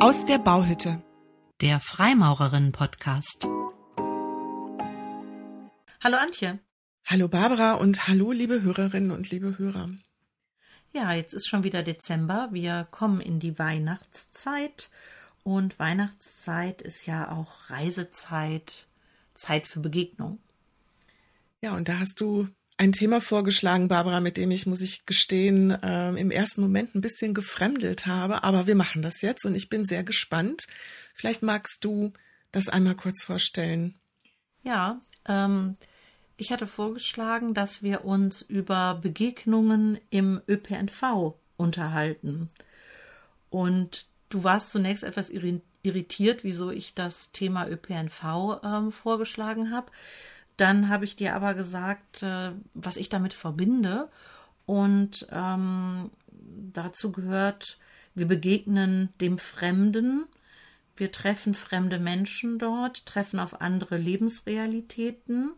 Aus der Bauhütte. Der Freimaurerinnen-Podcast. Hallo Antje. Hallo Barbara und hallo liebe Hörerinnen und liebe Hörer. Ja, jetzt ist schon wieder Dezember. Wir kommen in die Weihnachtszeit. Und Weihnachtszeit ist ja auch Reisezeit, Zeit für Begegnung. Ja, und da hast du ein Thema vorgeschlagen, Barbara, mit dem ich, muss ich gestehen, äh, im ersten Moment ein bisschen gefremdelt habe. Aber wir machen das jetzt und ich bin sehr gespannt. Vielleicht magst du das einmal kurz vorstellen. Ja, ähm, ich hatte vorgeschlagen, dass wir uns über Begegnungen im ÖPNV unterhalten. Und du warst zunächst etwas irritiert, wieso ich das Thema ÖPNV ähm, vorgeschlagen habe. Dann habe ich dir aber gesagt, äh, was ich damit verbinde. Und ähm, dazu gehört, wir begegnen dem Fremden, wir treffen fremde Menschen dort, treffen auf andere Lebensrealitäten.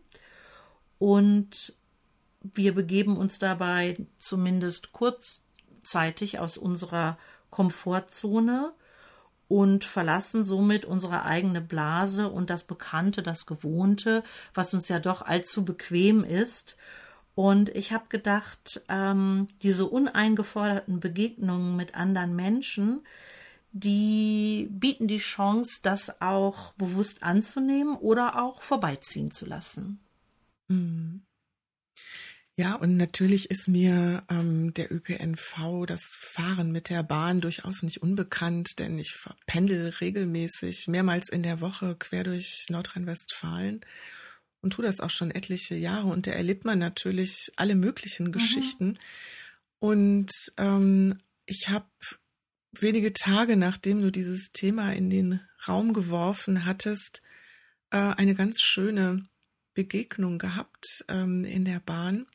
Und wir begeben uns dabei zumindest kurzzeitig aus unserer Komfortzone und verlassen somit unsere eigene Blase und das Bekannte, das Gewohnte, was uns ja doch allzu bequem ist. Und ich habe gedacht, ähm, diese uneingeforderten Begegnungen mit anderen Menschen, die bieten die Chance, das auch bewusst anzunehmen oder auch vorbeiziehen zu lassen. Mhm. Ja, und natürlich ist mir ähm, der ÖPNV, das Fahren mit der Bahn durchaus nicht unbekannt, denn ich pendel regelmäßig mehrmals in der Woche quer durch Nordrhein-Westfalen und tue das auch schon etliche Jahre. Und da erlebt man natürlich alle möglichen mhm. Geschichten. Und ähm, ich habe wenige Tage, nachdem du dieses Thema in den Raum geworfen hattest, äh, eine ganz schöne Begegnung gehabt ähm, in der Bahn.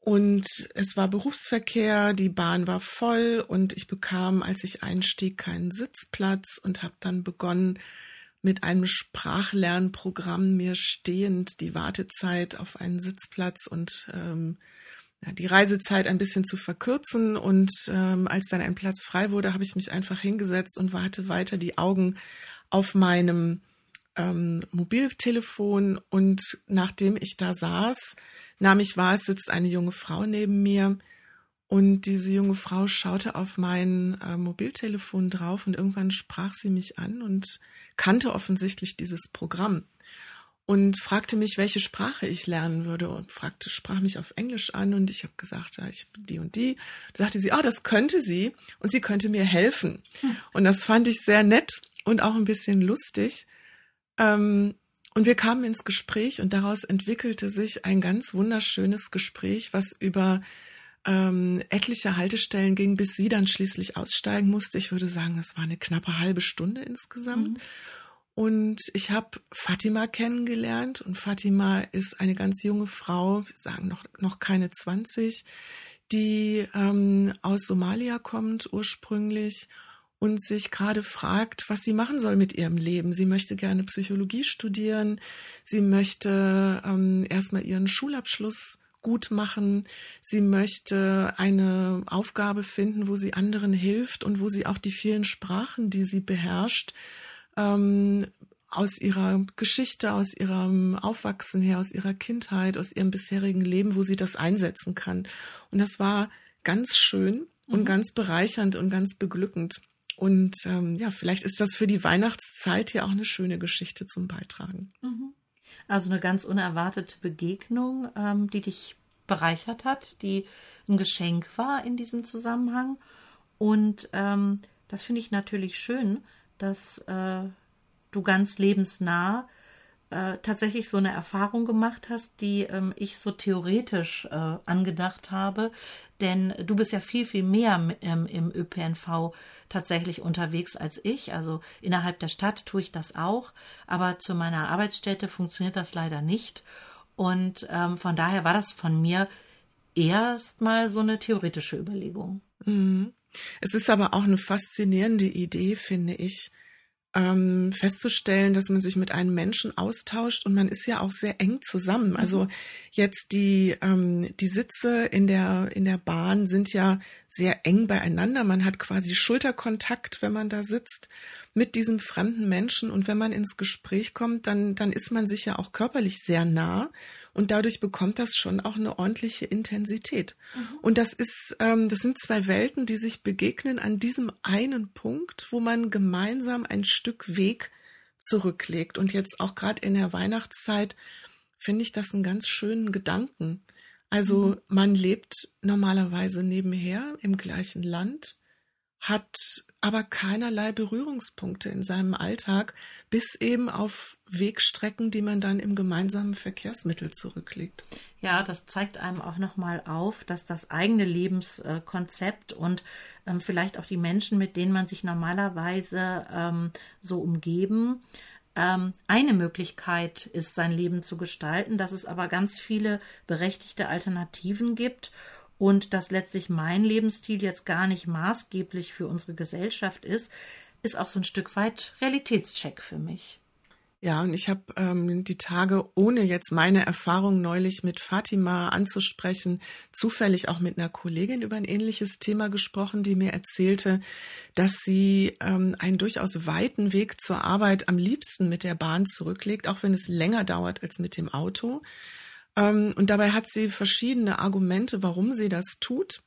Und es war Berufsverkehr, die Bahn war voll und ich bekam, als ich einstieg, keinen Sitzplatz und habe dann begonnen, mit einem Sprachlernprogramm mir stehend die Wartezeit auf einen Sitzplatz und ähm, ja, die Reisezeit ein bisschen zu verkürzen. Und ähm, als dann ein Platz frei wurde, habe ich mich einfach hingesetzt und warte weiter die Augen auf meinem ähm, Mobiltelefon. Und nachdem ich da saß, nahm ich wahr, es sitzt eine junge Frau neben mir und diese junge Frau schaute auf mein äh, Mobiltelefon drauf und irgendwann sprach sie mich an und kannte offensichtlich dieses Programm und fragte mich, welche Sprache ich lernen würde und fragte, sprach mich auf Englisch an und ich habe gesagt, ja, ich bin die und die. Da sagte sie, ah, oh, das könnte sie und sie könnte mir helfen. Hm. Und das fand ich sehr nett und auch ein bisschen lustig. Ähm, und wir kamen ins Gespräch und daraus entwickelte sich ein ganz wunderschönes Gespräch, was über ähm, etliche Haltestellen ging, bis sie dann schließlich aussteigen musste. Ich würde sagen, das war eine knappe halbe Stunde insgesamt. Mhm. Und ich habe Fatima kennengelernt und Fatima ist eine ganz junge Frau, wir sagen noch, noch keine 20, die ähm, aus Somalia kommt ursprünglich und sich gerade fragt, was sie machen soll mit ihrem Leben. Sie möchte gerne Psychologie studieren, sie möchte ähm, erstmal ihren Schulabschluss gut machen, sie möchte eine Aufgabe finden, wo sie anderen hilft und wo sie auch die vielen Sprachen, die sie beherrscht, ähm, aus ihrer Geschichte, aus ihrem Aufwachsen her, aus ihrer Kindheit, aus ihrem bisherigen Leben, wo sie das einsetzen kann. Und das war ganz schön und mhm. ganz bereichernd und ganz beglückend. Und ähm, ja, vielleicht ist das für die Weihnachtszeit ja auch eine schöne Geschichte zum Beitragen. Mhm. Also eine ganz unerwartete Begegnung, ähm, die dich bereichert hat, die ein Geschenk war in diesem Zusammenhang. Und ähm, das finde ich natürlich schön, dass äh, du ganz lebensnah äh, tatsächlich so eine Erfahrung gemacht hast, die ähm, ich so theoretisch äh, angedacht habe. Denn du bist ja viel, viel mehr ähm, im ÖPNV tatsächlich unterwegs als ich. Also innerhalb der Stadt tue ich das auch, aber zu meiner Arbeitsstätte funktioniert das leider nicht. Und ähm, von daher war das von mir erstmal so eine theoretische Überlegung. Mhm. Es ist aber auch eine faszinierende Idee, finde ich, ähm, festzustellen, dass man sich mit einem Menschen austauscht und man ist ja auch sehr eng zusammen. Also mhm. jetzt die ähm, die Sitze in der in der Bahn sind ja sehr eng beieinander. Man hat quasi Schulterkontakt, wenn man da sitzt mit diesem fremden Menschen und wenn man ins Gespräch kommt, dann dann ist man sich ja auch körperlich sehr nah und dadurch bekommt das schon auch eine ordentliche Intensität. Mhm. Und das ist, ähm, das sind zwei Welten, die sich begegnen an diesem einen Punkt, wo man gemeinsam ein Stück Weg zurücklegt. Und jetzt auch gerade in der Weihnachtszeit finde ich das einen ganz schönen Gedanken. Also mhm. man lebt normalerweise nebenher im gleichen Land, hat aber keinerlei Berührungspunkte in seinem Alltag, bis eben auf Wegstrecken, die man dann im gemeinsamen Verkehrsmittel zurücklegt. Ja, das zeigt einem auch nochmal auf, dass das eigene Lebenskonzept und ähm, vielleicht auch die Menschen, mit denen man sich normalerweise ähm, so umgeben, ähm, eine Möglichkeit ist, sein Leben zu gestalten, dass es aber ganz viele berechtigte Alternativen gibt und dass letztlich mein Lebensstil jetzt gar nicht maßgeblich für unsere Gesellschaft ist, ist auch so ein Stück weit Realitätscheck für mich. Ja, und ich habe ähm, die Tage, ohne jetzt meine Erfahrung neulich mit Fatima anzusprechen, zufällig auch mit einer Kollegin über ein ähnliches Thema gesprochen, die mir erzählte, dass sie ähm, einen durchaus weiten Weg zur Arbeit am liebsten mit der Bahn zurücklegt, auch wenn es länger dauert als mit dem Auto. Ähm, und dabei hat sie verschiedene Argumente, warum sie das tut.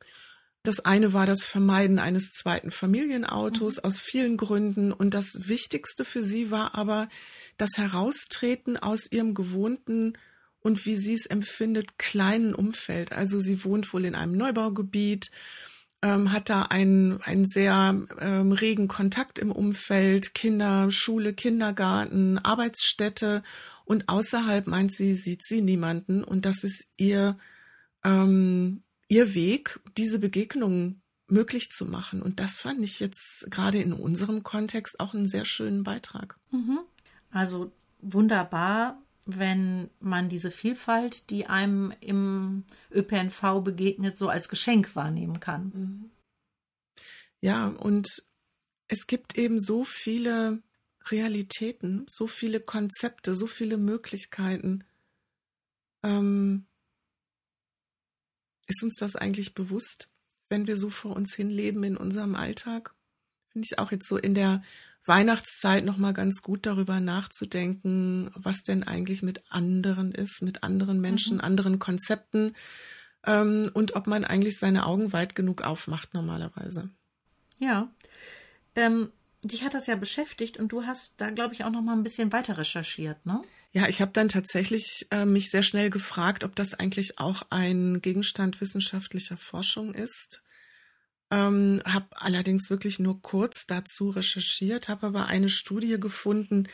Das eine war das Vermeiden eines zweiten Familienautos mhm. aus vielen Gründen. Und das Wichtigste für sie war aber das Heraustreten aus ihrem gewohnten und wie sie es empfindet, kleinen Umfeld. Also sie wohnt wohl in einem Neubaugebiet, ähm, hat da einen, einen sehr ähm, regen Kontakt im Umfeld, Kinder, Schule, Kindergarten, Arbeitsstätte und außerhalb meint sie, sieht sie niemanden und das ist ihr, ähm, ihr Weg, diese Begegnungen möglich zu machen. Und das fand ich jetzt gerade in unserem Kontext auch einen sehr schönen Beitrag. Mhm. Also wunderbar, wenn man diese Vielfalt, die einem im ÖPNV begegnet, so als Geschenk wahrnehmen kann. Mhm. Ja, und es gibt eben so viele Realitäten, so viele Konzepte, so viele Möglichkeiten. Ähm, ist uns das eigentlich bewusst, wenn wir so vor uns hin leben in unserem Alltag? Finde ich auch jetzt so in der Weihnachtszeit noch mal ganz gut darüber nachzudenken, was denn eigentlich mit anderen ist, mit anderen Menschen, mhm. anderen Konzepten ähm, und ob man eigentlich seine Augen weit genug aufmacht normalerweise. Ja, ähm, dich hat das ja beschäftigt und du hast da, glaube ich, auch noch mal ein bisschen weiter recherchiert, ne? Ja, ich habe dann tatsächlich äh, mich sehr schnell gefragt, ob das eigentlich auch ein Gegenstand wissenschaftlicher Forschung ist. Ähm, habe allerdings wirklich nur kurz dazu recherchiert, habe aber eine Studie gefunden,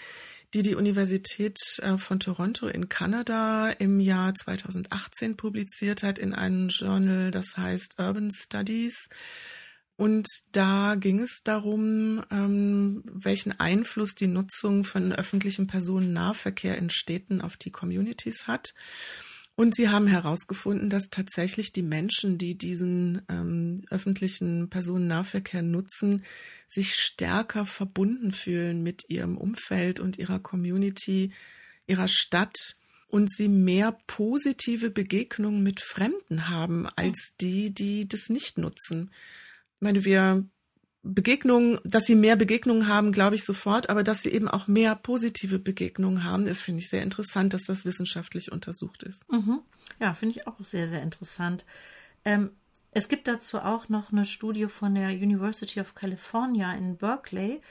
die die Universität äh, von Toronto in Kanada im Jahr 2018 publiziert hat in einem Journal, das heißt Urban Studies. Und da ging es darum, ähm, welchen Einfluss die Nutzung von öffentlichem Personennahverkehr in Städten auf die Communities hat. Und sie haben herausgefunden, dass tatsächlich die Menschen, die diesen ähm, öffentlichen Personennahverkehr nutzen, sich stärker verbunden fühlen mit ihrem Umfeld und ihrer Community, ihrer Stadt und sie mehr positive Begegnungen mit Fremden haben als die, die das nicht nutzen. Meine, wir Begegnungen, dass sie mehr Begegnungen haben, glaube ich sofort, aber dass sie eben auch mehr positive Begegnungen haben, ist, finde ich, sehr interessant, dass das wissenschaftlich untersucht ist. Mhm. Ja, finde ich auch sehr, sehr interessant. Ähm, es gibt dazu auch noch eine Studie von der University of California in Berkeley.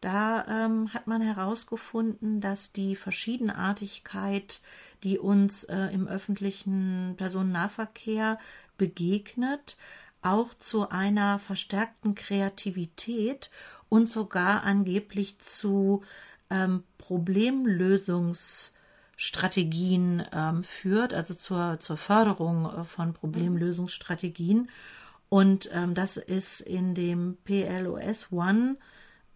Da ähm, hat man herausgefunden, dass die Verschiedenartigkeit, die uns äh, im öffentlichen Personennahverkehr begegnet, auch zu einer verstärkten Kreativität und sogar angeblich zu ähm, Problemlösungsstrategien ähm, führt, also zur, zur Förderung äh, von Problemlösungsstrategien. Und ähm, das ist in dem PLOS One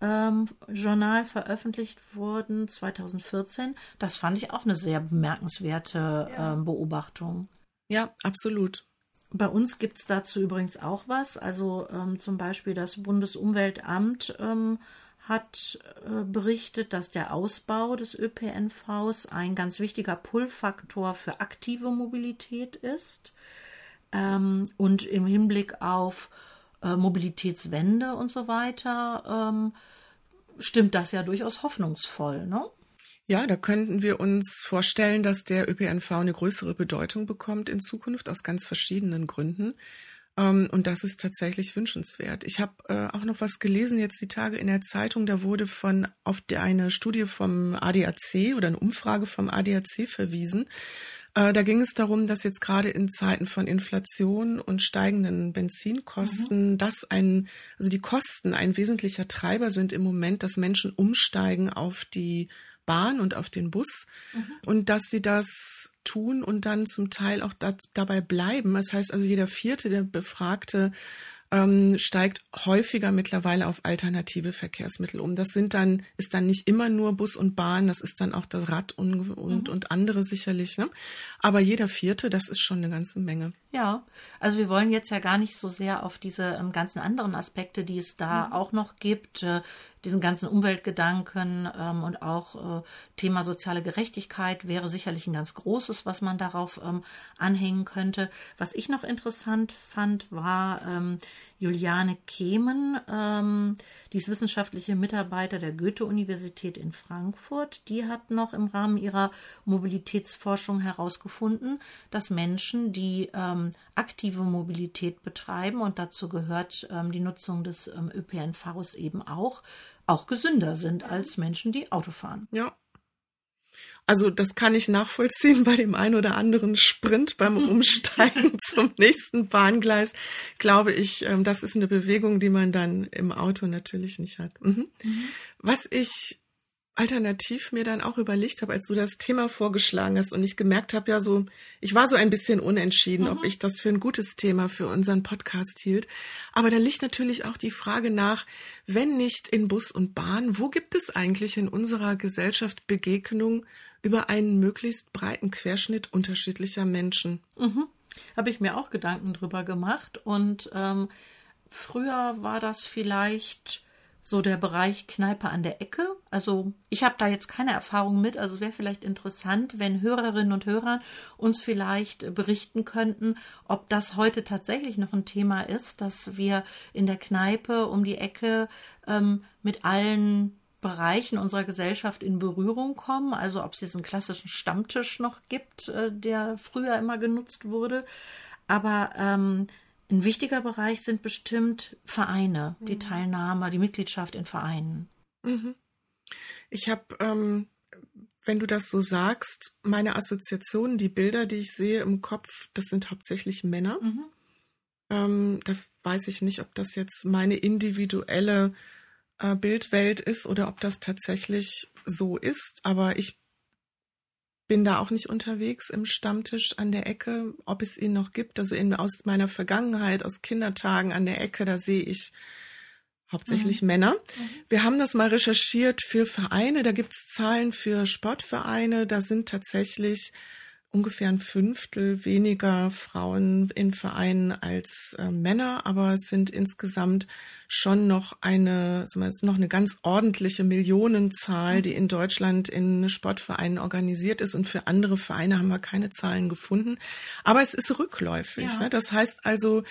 ähm, Journal veröffentlicht worden 2014. Das fand ich auch eine sehr bemerkenswerte ja. ähm, Beobachtung. Ja, absolut. Bei uns gibt es dazu übrigens auch was. Also ähm, zum Beispiel das Bundesumweltamt ähm, hat äh, berichtet, dass der Ausbau des ÖPNVs ein ganz wichtiger Pull-Faktor für aktive Mobilität ist. Ähm, und im Hinblick auf äh, Mobilitätswende und so weiter ähm, stimmt das ja durchaus hoffnungsvoll. Ne? Ja, da könnten wir uns vorstellen, dass der ÖPNV eine größere Bedeutung bekommt in Zukunft aus ganz verschiedenen Gründen. Ähm, und das ist tatsächlich wünschenswert. Ich habe äh, auch noch was gelesen jetzt die Tage in der Zeitung. Da wurde von auf eine Studie vom ADAC oder eine Umfrage vom ADAC verwiesen. Äh, da ging es darum, dass jetzt gerade in Zeiten von Inflation und steigenden Benzinkosten, mhm. dass ein, also die Kosten ein wesentlicher Treiber sind im Moment, dass Menschen umsteigen auf die Bahn und auf den Bus mhm. und dass sie das tun und dann zum Teil auch da, dabei bleiben. Das heißt also, jeder vierte der Befragte ähm, steigt häufiger mittlerweile auf alternative Verkehrsmittel um. Das sind dann, ist dann nicht immer nur Bus und Bahn, das ist dann auch das Rad und, und, mhm. und andere sicherlich. Ne? Aber jeder vierte, das ist schon eine ganze Menge. Ja, also wir wollen jetzt ja gar nicht so sehr auf diese ähm, ganzen anderen Aspekte, die es da mhm. auch noch gibt, äh, diesen ganzen Umweltgedanken ähm, und auch äh, Thema soziale Gerechtigkeit wäre sicherlich ein ganz großes, was man darauf ähm, anhängen könnte. Was ich noch interessant fand, war ähm, Juliane Kemen, ähm, die ist wissenschaftliche Mitarbeiter der Goethe-Universität in Frankfurt. Die hat noch im Rahmen ihrer Mobilitätsforschung herausgefunden, dass Menschen, die ähm, aktive Mobilität betreiben, und dazu gehört ähm, die Nutzung des ähm, ÖPNVs eben auch, auch gesünder sind als Menschen, die Auto fahren. Ja, also das kann ich nachvollziehen bei dem ein oder anderen Sprint beim Umsteigen zum nächsten Bahngleis. Glaube ich, ähm, das ist eine Bewegung, die man dann im Auto natürlich nicht hat. Mhm. Mhm. Was ich alternativ mir dann auch überlegt habe, als du das Thema vorgeschlagen hast und ich gemerkt habe, ja so, ich war so ein bisschen unentschieden, mhm. ob ich das für ein gutes Thema für unseren Podcast hielt. Aber da liegt natürlich auch die Frage nach, wenn nicht in Bus und Bahn, wo gibt es eigentlich in unserer Gesellschaft Begegnung über einen möglichst breiten Querschnitt unterschiedlicher Menschen. Mhm. Habe ich mir auch Gedanken drüber gemacht. Und ähm, früher war das vielleicht so der Bereich Kneipe an der Ecke. Also ich habe da jetzt keine Erfahrung mit. Also wäre vielleicht interessant, wenn Hörerinnen und Hörer uns vielleicht berichten könnten, ob das heute tatsächlich noch ein Thema ist, dass wir in der Kneipe um die Ecke ähm, mit allen Bereichen unserer Gesellschaft in Berührung kommen. Also ob es diesen klassischen Stammtisch noch gibt, äh, der früher immer genutzt wurde. Aber ähm, ein wichtiger Bereich sind bestimmt Vereine, mhm. die Teilnahme, die Mitgliedschaft in Vereinen. Mhm. Ich habe, ähm, wenn du das so sagst, meine Assoziationen, die Bilder, die ich sehe im Kopf, das sind hauptsächlich Männer. Mhm. Ähm, da weiß ich nicht, ob das jetzt meine individuelle äh, Bildwelt ist oder ob das tatsächlich so ist. Aber ich bin da auch nicht unterwegs im Stammtisch an der Ecke, ob es ihn noch gibt. Also in, aus meiner Vergangenheit, aus Kindertagen an der Ecke, da sehe ich hauptsächlich mhm. Männer. Mhm. Wir haben das mal recherchiert für Vereine. Da gibt es Zahlen für Sportvereine. Da sind tatsächlich ungefähr ein Fünftel weniger Frauen in Vereinen als äh, Männer, aber es sind insgesamt schon noch eine, es ist noch eine ganz ordentliche Millionenzahl, die in Deutschland in Sportvereinen organisiert ist und für andere Vereine haben wir keine Zahlen gefunden. Aber es ist rückläufig. Ja. Ne? Das heißt also,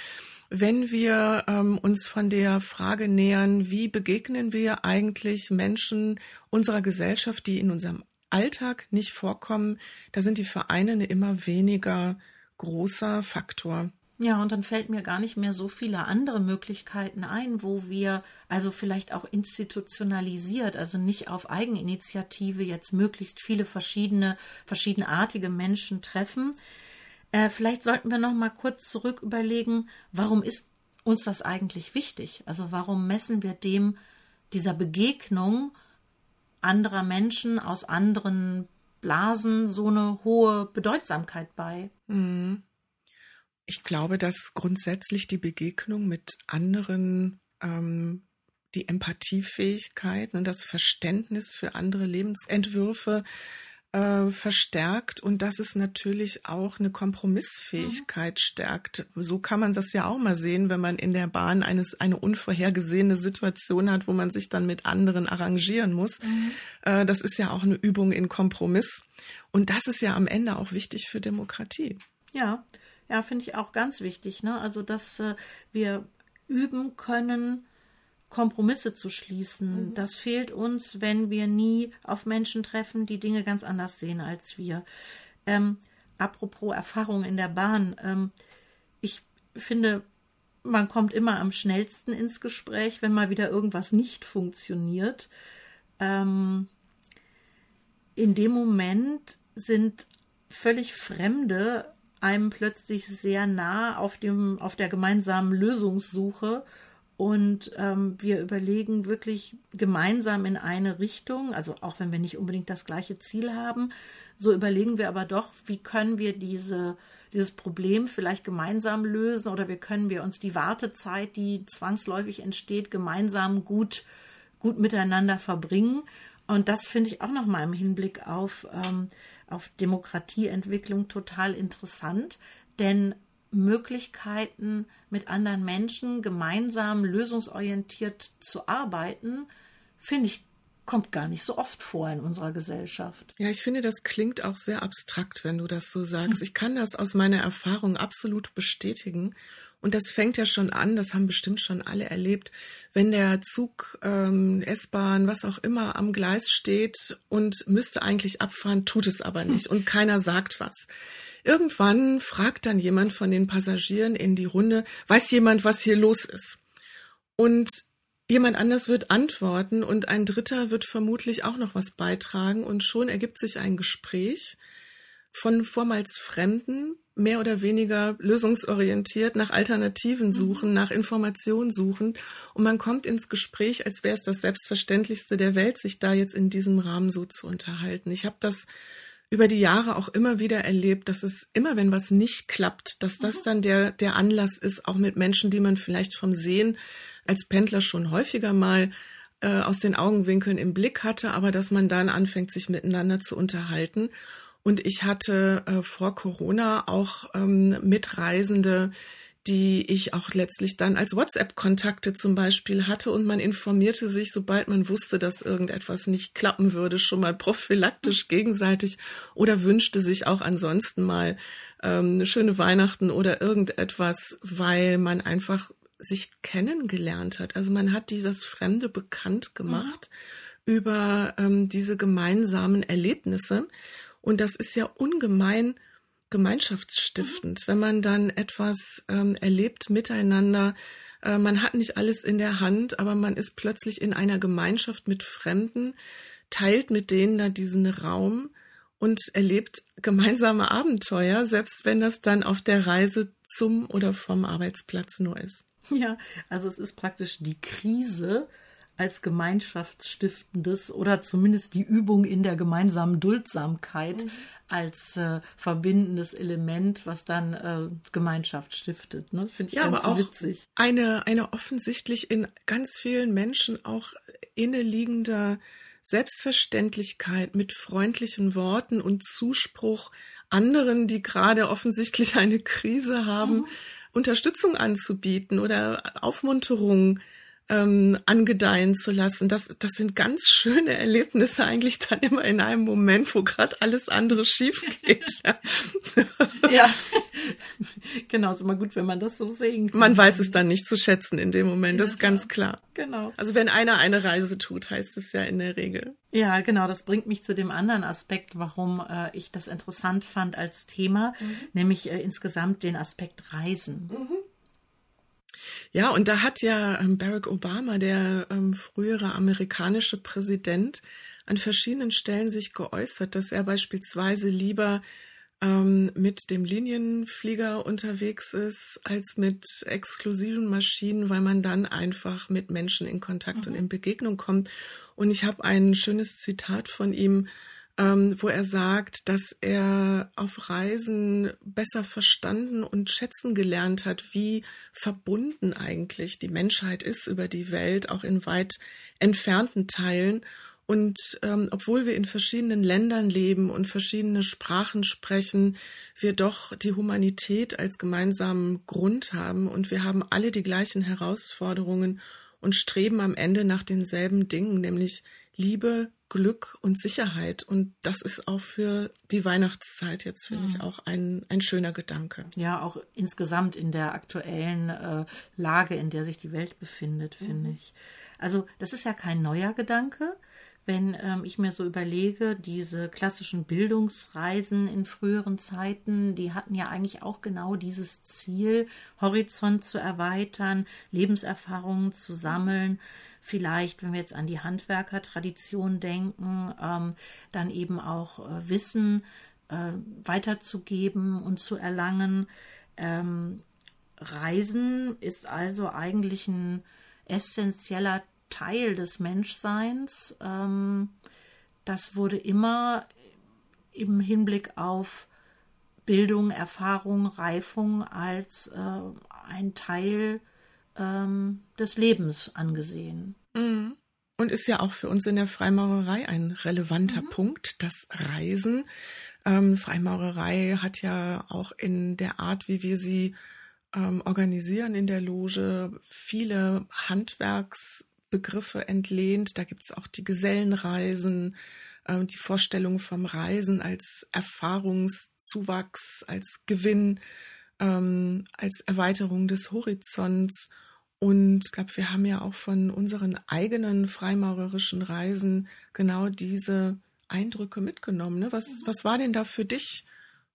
wenn wir ähm, uns von der Frage nähern, wie begegnen wir eigentlich Menschen unserer Gesellschaft, die in unserem Alltag nicht vorkommen, da sind die Vereine eine immer weniger großer Faktor. Ja, und dann fällt mir gar nicht mehr so viele andere Möglichkeiten ein, wo wir also vielleicht auch institutionalisiert, also nicht auf Eigeninitiative jetzt möglichst viele verschiedene, verschiedenartige Menschen treffen. Äh, vielleicht sollten wir noch mal kurz zurück überlegen, warum ist uns das eigentlich wichtig? Also warum messen wir dem dieser Begegnung anderer Menschen aus anderen Blasen so eine hohe Bedeutsamkeit bei. Mhm. Ich glaube, dass grundsätzlich die Begegnung mit anderen, ähm, die Empathiefähigkeit und das Verständnis für andere Lebensentwürfe äh, verstärkt und dass es natürlich auch eine Kompromissfähigkeit mhm. stärkt. So kann man das ja auch mal sehen, wenn man in der Bahn eines, eine unvorhergesehene Situation hat, wo man sich dann mit anderen arrangieren muss. Mhm. Äh, das ist ja auch eine Übung in Kompromiss. Und das ist ja am Ende auch wichtig für Demokratie. Ja, ja, finde ich auch ganz wichtig. Ne? Also, dass äh, wir üben können, Kompromisse zu schließen. Mhm. Das fehlt uns, wenn wir nie auf Menschen treffen, die Dinge ganz anders sehen als wir. Ähm, apropos Erfahrung in der Bahn. Ähm, ich finde, man kommt immer am schnellsten ins Gespräch, wenn mal wieder irgendwas nicht funktioniert. Ähm, in dem Moment sind völlig Fremde einem plötzlich sehr nah auf, dem, auf der gemeinsamen Lösungssuche und ähm, wir überlegen wirklich gemeinsam in eine Richtung, also auch wenn wir nicht unbedingt das gleiche Ziel haben, so überlegen wir aber doch, wie können wir diese, dieses Problem vielleicht gemeinsam lösen oder wie können wir uns die Wartezeit, die zwangsläufig entsteht, gemeinsam gut, gut miteinander verbringen. Und das finde ich auch nochmal im Hinblick auf, ähm, auf Demokratieentwicklung total interessant, denn Möglichkeiten, mit anderen Menschen gemeinsam lösungsorientiert zu arbeiten, finde ich, kommt gar nicht so oft vor in unserer Gesellschaft. Ja, ich finde, das klingt auch sehr abstrakt, wenn du das so sagst. Ich kann das aus meiner Erfahrung absolut bestätigen. Und das fängt ja schon an, das haben bestimmt schon alle erlebt, wenn der Zug, ähm, S-Bahn, was auch immer am Gleis steht und müsste eigentlich abfahren, tut es aber nicht und keiner sagt was. Irgendwann fragt dann jemand von den Passagieren in die Runde, weiß jemand, was hier los ist? Und jemand anders wird antworten und ein Dritter wird vermutlich auch noch was beitragen und schon ergibt sich ein Gespräch von vormals Fremden, mehr oder weniger lösungsorientiert, nach Alternativen mhm. suchen, nach Informationen suchen und man kommt ins Gespräch, als wäre es das Selbstverständlichste der Welt, sich da jetzt in diesem Rahmen so zu unterhalten. Ich habe das über die Jahre auch immer wieder erlebt, dass es immer, wenn was nicht klappt, dass das mhm. dann der, der Anlass ist, auch mit Menschen, die man vielleicht vom Sehen als Pendler schon häufiger mal äh, aus den Augenwinkeln im Blick hatte, aber dass man dann anfängt, sich miteinander zu unterhalten. Und ich hatte äh, vor Corona auch ähm, Mitreisende, die ich auch letztlich dann als WhatsApp-Kontakte zum Beispiel hatte und man informierte sich, sobald man wusste, dass irgendetwas nicht klappen würde, schon mal prophylaktisch gegenseitig oder wünschte sich auch ansonsten mal ähm, eine schöne Weihnachten oder irgendetwas, weil man einfach sich kennengelernt hat. Also man hat dieses Fremde bekannt gemacht mhm. über ähm, diese gemeinsamen Erlebnisse. Und das ist ja ungemein gemeinschaftsstiftend, wenn man dann etwas ähm, erlebt miteinander. Äh, man hat nicht alles in der Hand, aber man ist plötzlich in einer Gemeinschaft mit Fremden, teilt mit denen da diesen Raum und erlebt gemeinsame Abenteuer, selbst wenn das dann auf der Reise zum oder vom Arbeitsplatz nur ist. Ja, also es ist praktisch die Krise, als gemeinschaftsstiftendes oder zumindest die Übung in der gemeinsamen Duldsamkeit mhm. als äh, verbindendes Element, was dann äh, Gemeinschaft stiftet. Ne? Finde ich ja, ganz aber auch witzig. Eine, eine offensichtlich in ganz vielen Menschen auch inneliegender Selbstverständlichkeit mit freundlichen Worten und Zuspruch anderen, die gerade offensichtlich eine Krise haben, mhm. Unterstützung anzubieten oder Aufmunterung ähm, angedeihen zu lassen. Das, das sind ganz schöne Erlebnisse eigentlich dann immer in einem Moment, wo gerade alles andere schief geht. ja, genau, ist immer gut, wenn man das so sehen kann. Man weiß es dann nicht zu schätzen in dem Moment, das ist ganz klar. Genau. Also wenn einer eine Reise tut, heißt es ja in der Regel. Ja, genau, das bringt mich zu dem anderen Aspekt, warum äh, ich das interessant fand als Thema, mhm. nämlich äh, insgesamt den Aspekt Reisen. Mhm. Ja, und da hat ja ähm, Barack Obama, der ähm, frühere amerikanische Präsident, an verschiedenen Stellen sich geäußert, dass er beispielsweise lieber ähm, mit dem Linienflieger unterwegs ist als mit exklusiven Maschinen, weil man dann einfach mit Menschen in Kontakt mhm. und in Begegnung kommt. Und ich habe ein schönes Zitat von ihm ähm, wo er sagt, dass er auf Reisen besser verstanden und schätzen gelernt hat, wie verbunden eigentlich die Menschheit ist über die Welt, auch in weit entfernten Teilen. Und ähm, obwohl wir in verschiedenen Ländern leben und verschiedene Sprachen sprechen, wir doch die Humanität als gemeinsamen Grund haben und wir haben alle die gleichen Herausforderungen und streben am Ende nach denselben Dingen, nämlich Liebe, Glück und Sicherheit. Und das ist auch für die Weihnachtszeit jetzt, finde mhm. ich, auch ein, ein schöner Gedanke. Ja, auch insgesamt in der aktuellen äh, Lage, in der sich die Welt befindet, mhm. finde ich. Also das ist ja kein neuer Gedanke wenn ähm, ich mir so überlege, diese klassischen Bildungsreisen in früheren Zeiten, die hatten ja eigentlich auch genau dieses Ziel, Horizont zu erweitern, Lebenserfahrungen zu sammeln. Vielleicht, wenn wir jetzt an die Handwerkertradition denken, ähm, dann eben auch äh, Wissen äh, weiterzugeben und zu erlangen. Ähm, Reisen ist also eigentlich ein essentieller Teil des Menschseins. Ähm, das wurde immer im Hinblick auf Bildung, Erfahrung, Reifung als äh, ein Teil ähm, des Lebens angesehen. Mhm. Und ist ja auch für uns in der Freimaurerei ein relevanter mhm. Punkt, das Reisen. Ähm, Freimaurerei hat ja auch in der Art, wie wir sie ähm, organisieren in der Loge, viele Handwerks- Begriffe entlehnt. Da gibt es auch die Gesellenreisen, äh, die Vorstellung vom Reisen als Erfahrungszuwachs, als Gewinn, ähm, als Erweiterung des Horizonts. Und ich glaube, wir haben ja auch von unseren eigenen freimaurerischen Reisen genau diese Eindrücke mitgenommen. Ne? Was, mhm. was war denn da für dich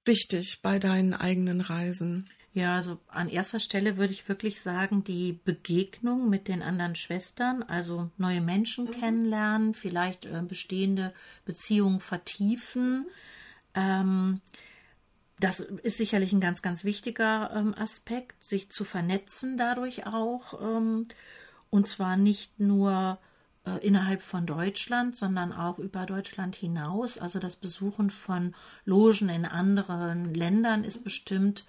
wichtig bei deinen eigenen Reisen? Ja, also an erster Stelle würde ich wirklich sagen, die Begegnung mit den anderen Schwestern, also neue Menschen mhm. kennenlernen, vielleicht äh, bestehende Beziehungen vertiefen. Ähm, das ist sicherlich ein ganz, ganz wichtiger ähm, Aspekt, sich zu vernetzen dadurch auch. Ähm, und zwar nicht nur äh, innerhalb von Deutschland, sondern auch über Deutschland hinaus. Also das Besuchen von Logen in anderen Ländern ist bestimmt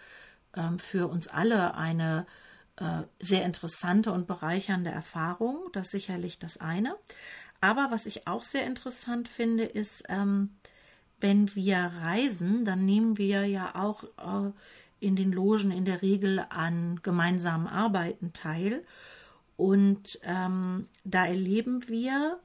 ähm, für uns alle eine äh, sehr interessante und bereichernde Erfahrung. Das ist sicherlich das eine. Aber was ich auch sehr interessant finde, ist, ähm, wenn wir reisen, dann nehmen wir ja auch äh, in den Logen in der Regel an gemeinsamen Arbeiten teil. Und ähm, da erleben wir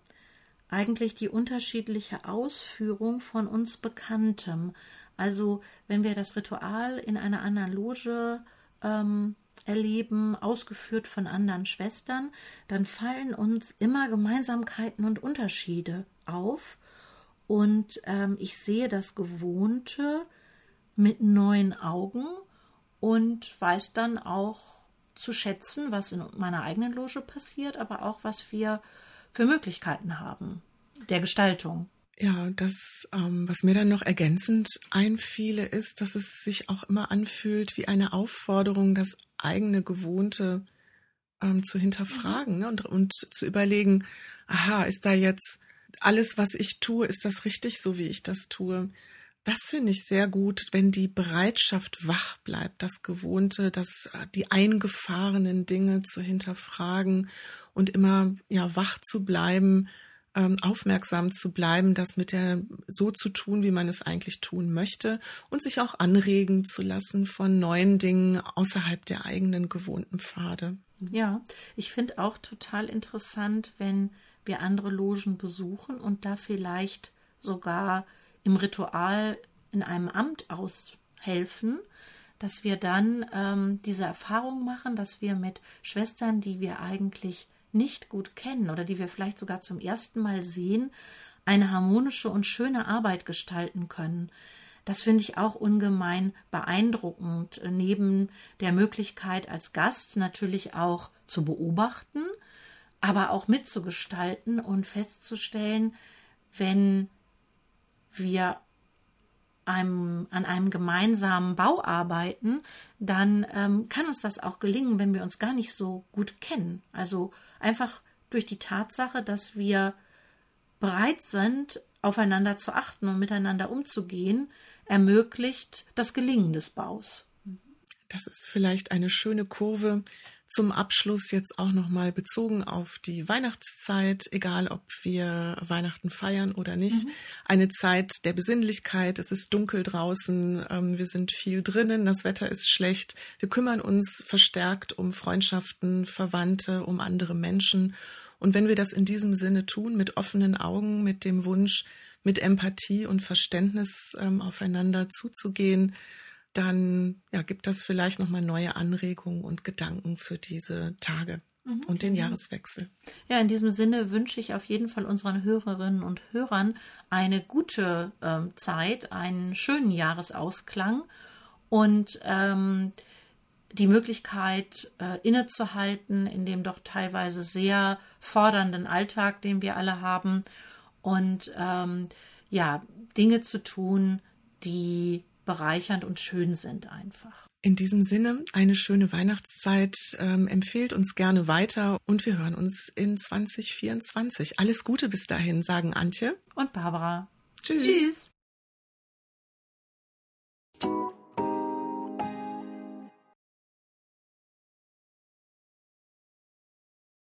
eigentlich die unterschiedliche Ausführung von uns Bekanntem. Also wenn wir das Ritual in einer anderen Loge ähm, erleben, ausgeführt von anderen Schwestern, dann fallen uns immer Gemeinsamkeiten und Unterschiede auf. Und ähm, ich sehe das Gewohnte mit neuen Augen und weiß dann auch zu schätzen, was in meiner eigenen Loge passiert, aber auch was wir für Möglichkeiten haben der Gestaltung. Ja, das, ähm, was mir dann noch ergänzend einfiele, ist, dass es sich auch immer anfühlt wie eine Aufforderung, das eigene Gewohnte ähm, zu hinterfragen ne? und, und zu überlegen, aha, ist da jetzt alles, was ich tue, ist das richtig, so wie ich das tue? Das finde ich sehr gut, wenn die Bereitschaft wach bleibt, das Gewohnte, das, äh, die eingefahrenen Dinge zu hinterfragen und immer ja wach zu bleiben ähm, aufmerksam zu bleiben, das mit der so zu tun, wie man es eigentlich tun möchte und sich auch anregen zu lassen von neuen Dingen außerhalb der eigenen gewohnten Pfade. Ja, ich finde auch total interessant, wenn wir andere Logen besuchen und da vielleicht sogar im Ritual in einem Amt aushelfen, dass wir dann ähm, diese Erfahrung machen, dass wir mit Schwestern, die wir eigentlich nicht gut kennen oder die wir vielleicht sogar zum ersten Mal sehen, eine harmonische und schöne Arbeit gestalten können. Das finde ich auch ungemein beeindruckend, neben der Möglichkeit als Gast natürlich auch zu beobachten, aber auch mitzugestalten und festzustellen, wenn wir einem, an einem gemeinsamen Bau arbeiten, dann ähm, kann uns das auch gelingen, wenn wir uns gar nicht so gut kennen. Also einfach durch die Tatsache, dass wir bereit sind, aufeinander zu achten und miteinander umzugehen, ermöglicht das Gelingen des Baus. Das ist vielleicht eine schöne Kurve zum Abschluss jetzt auch nochmal bezogen auf die Weihnachtszeit, egal ob wir Weihnachten feiern oder nicht, mhm. eine Zeit der Besinnlichkeit. Es ist dunkel draußen, ähm, wir sind viel drinnen, das Wetter ist schlecht. Wir kümmern uns verstärkt um Freundschaften, Verwandte, um andere Menschen. Und wenn wir das in diesem Sinne tun, mit offenen Augen, mit dem Wunsch, mit Empathie und Verständnis ähm, aufeinander zuzugehen, dann ja, gibt das vielleicht nochmal neue Anregungen und Gedanken für diese Tage mhm. und den Jahreswechsel. Ja, in diesem Sinne wünsche ich auf jeden Fall unseren Hörerinnen und Hörern eine gute ähm, Zeit, einen schönen Jahresausklang und ähm, die Möglichkeit, äh, innezuhalten in dem doch teilweise sehr fordernden Alltag, den wir alle haben und ähm, ja, Dinge zu tun, die bereichernd und schön sind einfach. In diesem Sinne, eine schöne Weihnachtszeit. Ähm, empfehlt uns gerne weiter und wir hören uns in 2024. Alles Gute bis dahin, sagen Antje und Barbara. Tschüss. Tschüss.